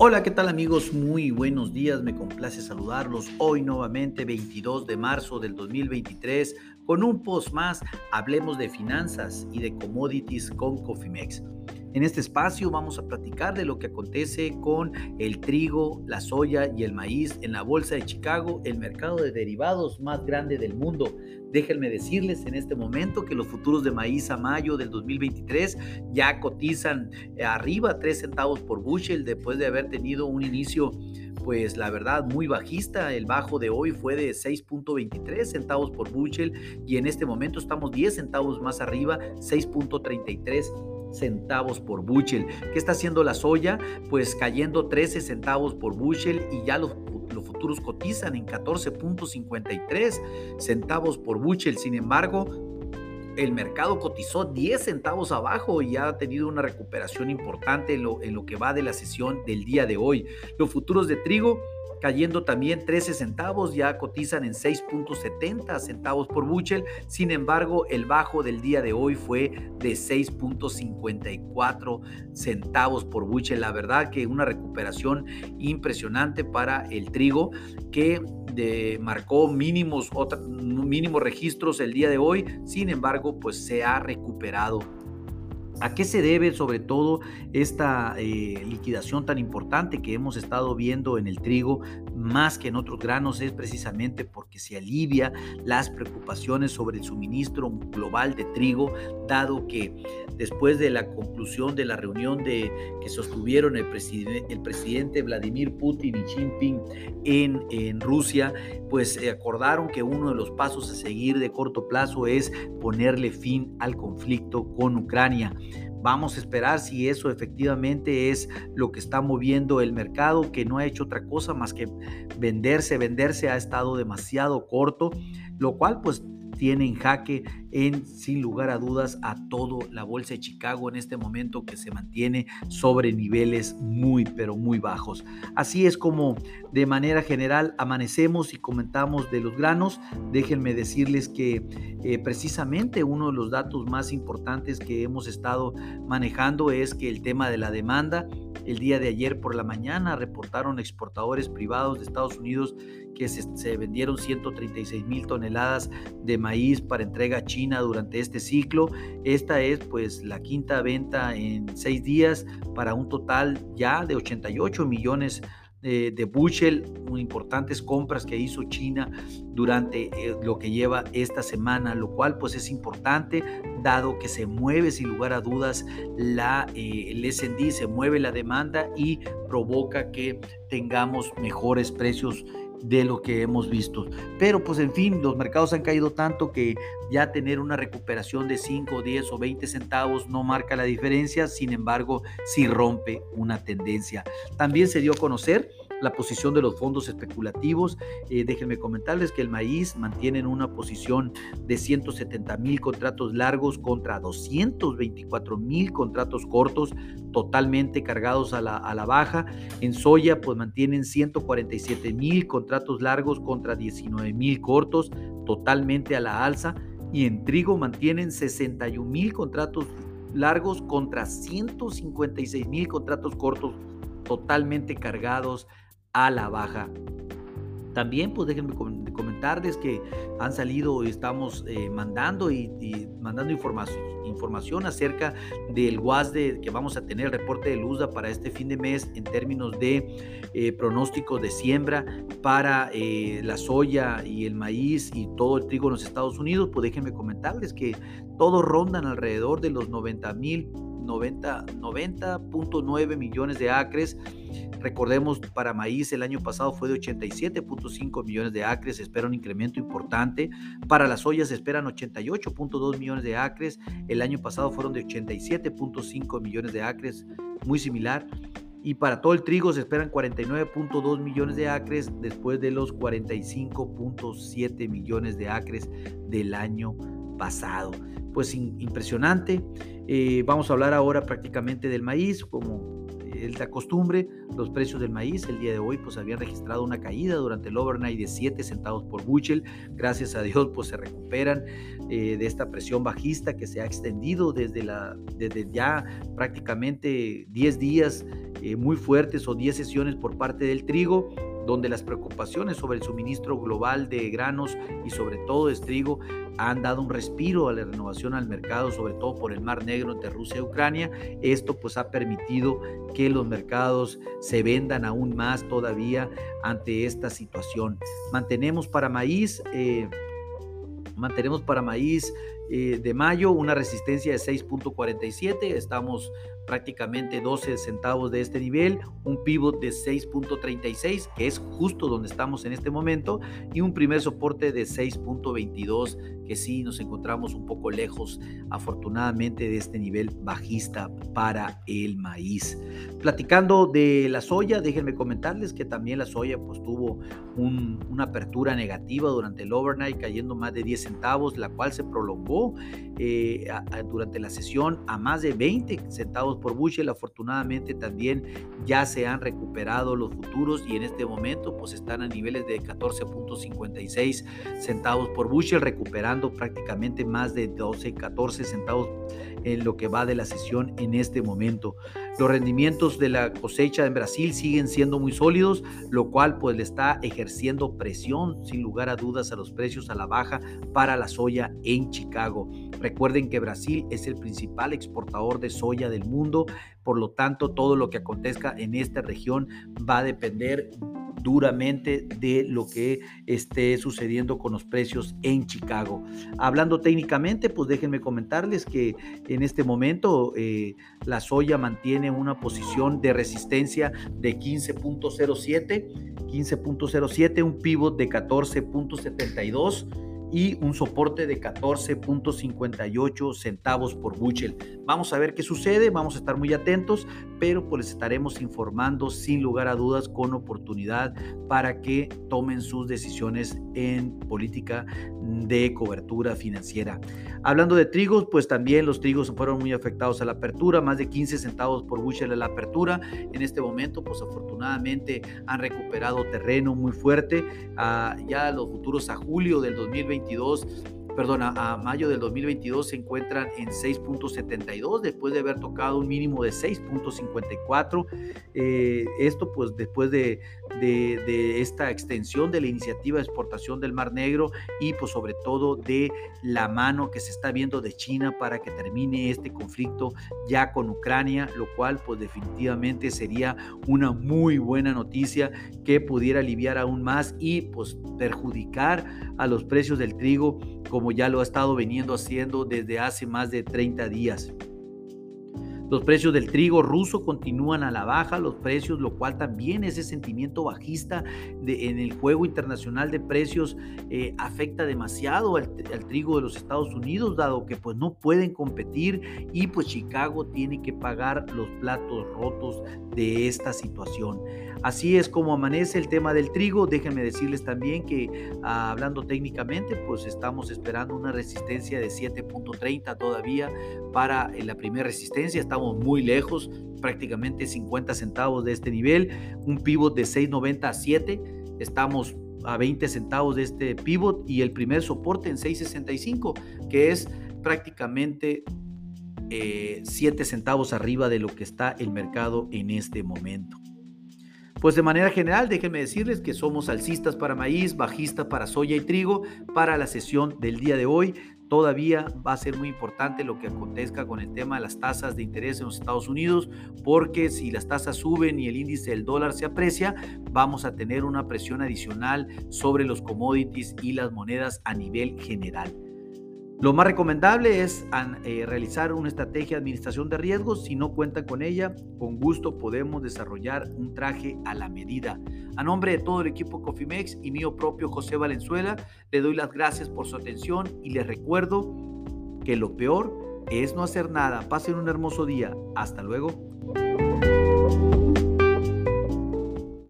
Hola, ¿qué tal amigos? Muy buenos días, me complace saludarlos hoy nuevamente 22 de marzo del 2023 con un post más, hablemos de finanzas y de commodities con Cofimex. En este espacio vamos a platicar de lo que acontece con el trigo, la soya y el maíz en la Bolsa de Chicago, el mercado de derivados más grande del mundo. Déjenme decirles en este momento que los futuros de maíz a mayo del 2023 ya cotizan arriba 3 centavos por bushel después de haber tenido un inicio pues la verdad muy bajista. El bajo de hoy fue de 6.23 centavos por bushel y en este momento estamos 10 centavos más arriba, 6.33 centavos por bushel. ¿Qué está haciendo la soya? Pues cayendo 13 centavos por bushel y ya los, los futuros cotizan en 14.53 centavos por bushel. Sin embargo, el mercado cotizó 10 centavos abajo y ha tenido una recuperación importante en lo, en lo que va de la sesión del día de hoy. Los futuros de trigo cayendo también 13 centavos, ya cotizan en 6.70 centavos por buchel. Sin embargo, el bajo del día de hoy fue de 6.54 centavos por buchel. La verdad que una recuperación impresionante para el trigo que marcó mínimos, mínimos registros el día de hoy. Sin embargo, pues se ha recuperado ¿A qué se debe sobre todo esta eh, liquidación tan importante que hemos estado viendo en el trigo más que en otros granos? Es precisamente porque se alivia las preocupaciones sobre el suministro global de trigo, dado que después de la conclusión de la reunión de, que sostuvieron el, presidente Vladimir Putin y Xi Jinping en, en Rusia, pues eh, acordaron que uno de los pasos a seguir de corto plazo es ponerle fin al conflicto con Ucrania. Vamos a esperar si eso efectivamente es lo que está moviendo el mercado, que no ha hecho otra cosa más que venderse, venderse ha estado demasiado corto, lo cual pues tiene en jaque en sin lugar a dudas a todo la bolsa de Chicago en este momento que se mantiene sobre niveles muy pero muy bajos. Así es como de manera general amanecemos y comentamos de los granos. Déjenme decirles que eh, precisamente uno de los datos más importantes que hemos estado manejando es que el tema de la demanda el día de ayer por la mañana reportaron exportadores privados de Estados Unidos que se, vendieron 136 mil toneladas de maíz para entrega a China durante este ciclo. Esta es pues la quinta venta en seis días para un total ya de 88 millones de, de bushel, importantes compras que hizo China durante eh, lo que lleva esta semana, lo cual pues es importante dado que se mueve sin lugar a dudas la, eh, el S&D, se mueve la demanda y provoca que tengamos mejores precios de lo que hemos visto. Pero pues en fin, los mercados han caído tanto que ya tener una recuperación de 5, 10 o 20 centavos no marca la diferencia, sin embargo, sí rompe una tendencia. También se dio a conocer la posición de los fondos especulativos. Eh, déjenme comentarles que el maíz mantiene una posición de 170 mil contratos largos contra 224 mil contratos cortos, totalmente cargados a la, a la baja. En soya, pues mantienen 147 mil contratos largos contra 19 mil cortos, totalmente a la alza. Y en trigo mantienen 61 mil contratos largos contra 156 mil contratos cortos totalmente cargados a la baja. También, pues déjenme comentarles que han salido, estamos eh, mandando y, mandando información, información acerca del WASDE que vamos a tener, el reporte de Luzda para este fin de mes en términos de eh, pronósticos de siembra para eh, la soya y el maíz y todo el trigo en los Estados Unidos. Pues déjenme comentarles que todos rondan alrededor de los 90 mil 90.9 millones de acres. Recordemos, para maíz el año pasado fue de 87.5 millones de acres, se espera un incremento importante. Para las ollas se esperan 88.2 millones de acres, el año pasado fueron de 87.5 millones de acres, muy similar. Y para todo el trigo se esperan 49.2 millones de acres después de los 45.7 millones de acres del año pasado. Pues impresionante. Eh, vamos a hablar ahora prácticamente del maíz, como es costumbre, los precios del maíz el día de hoy pues habían registrado una caída durante el overnight de 7 centavos por bushel. Gracias a Dios pues se recuperan eh, de esta presión bajista que se ha extendido desde, la, desde ya prácticamente 10 días eh, muy fuertes o 10 sesiones por parte del trigo donde las preocupaciones sobre el suministro global de granos y sobre todo de trigo han dado un respiro a la renovación al mercado, sobre todo por el Mar Negro entre Rusia y Ucrania. Esto pues ha permitido que los mercados se vendan aún más todavía ante esta situación. Mantenemos para maíz, eh, mantenemos para maíz eh, de mayo una resistencia de 6.47, estamos prácticamente 12 centavos de este nivel, un pivot de 6.36, que es justo donde estamos en este momento, y un primer soporte de 6.22, que sí nos encontramos un poco lejos, afortunadamente, de este nivel bajista para el maíz. Platicando de la soya, déjenme comentarles que también la soya pues tuvo una apertura negativa durante el overnight, cayendo más de 10 centavos, la cual se prolongó eh, durante la sesión a más de 20 centavos por bushel. Afortunadamente también ya se han recuperado los futuros y en este momento pues están a niveles de 14.56 centavos por bushel, recuperando prácticamente más de 12, 14 centavos en lo que va de la sesión en este momento. Los rendimientos de la cosecha en Brasil siguen siendo muy sólidos, lo cual pues le está ejerciendo presión sin lugar a dudas a los precios a la baja para la soya en Chicago. Recuerden que Brasil es el principal exportador de soya del mundo, por lo tanto todo lo que acontezca en esta región va a depender duramente de lo que esté sucediendo con los precios en Chicago. Hablando técnicamente, pues déjenme comentarles que en este momento eh, la soya mantiene una posición de resistencia de 15.07, 15.07, un pivot de 14.72 y un soporte de 14.58 centavos por bushel. Vamos a ver qué sucede, vamos a estar muy atentos, pero pues les estaremos informando sin lugar a dudas con oportunidad para que tomen sus decisiones en política de cobertura financiera. Hablando de trigos, pues también los trigos fueron muy afectados a la apertura, más de 15 centavos por bushel a la apertura. En este momento, pues afortunadamente han recuperado terreno muy fuerte. Ah, ya los futuros a julio del 2020 2022 perdón, a, mayo del 2022 se encuentran en 6.72 después de haber tocado un mínimo de 6.54. Eh, esto pues después de, esta extensión de la iniciativa de exportación del Mar Negro y pues sobre todo de la mano que se está viendo de China para que termine este conflicto ya con Ucrania, lo cual pues definitivamente sería una muy buena noticia que pudiera aliviar aún más y pues perjudicar a los precios del trigo como ya lo ha estado veniendo haciendo desde hace más de 30 días. Los precios del trigo ruso continúan a la baja, los precios, lo cual también ese sentimiento bajista en el juego internacional de precios eh, afecta demasiado al, al, trigo de los Estados Unidos, dado que pues no pueden competir y pues Chicago tiene que pagar los platos rotos de esta situación. Así es como amanece el tema del trigo. Déjenme decirles también que ah, hablando técnicamente, pues estamos esperando una resistencia de 7.30 todavía para eh, la primera resistencia. Estamos muy lejos, prácticamente 50 centavos de este nivel. Un pivot de 6.90 a 7. Estamos a 20 centavos de este pivot y el primer soporte en 6.65, que es prácticamente 7 eh, centavos arriba de lo que está el mercado en este momento. Pues de manera general, déjenme decirles que somos alcistas para maíz, bajistas para soya y trigo para la sesión del día de hoy. Todavía va a ser muy importante lo que acontezca con el tema de las tasas de interés en los Estados Unidos, porque si las tasas suben y el índice del dólar se aprecia, vamos a tener una presión adicional sobre los commodities y las monedas a nivel general. Lo más recomendable es eh, realizar una estrategia de administración de riesgos. Si no cuentan con ella, con gusto podemos desarrollar un traje a la medida. A nombre de todo el equipo Cofimex y mío propio José Valenzuela, le doy las gracias por su atención y les recuerdo que lo peor es no hacer nada. Pasen un hermoso día. Hasta luego.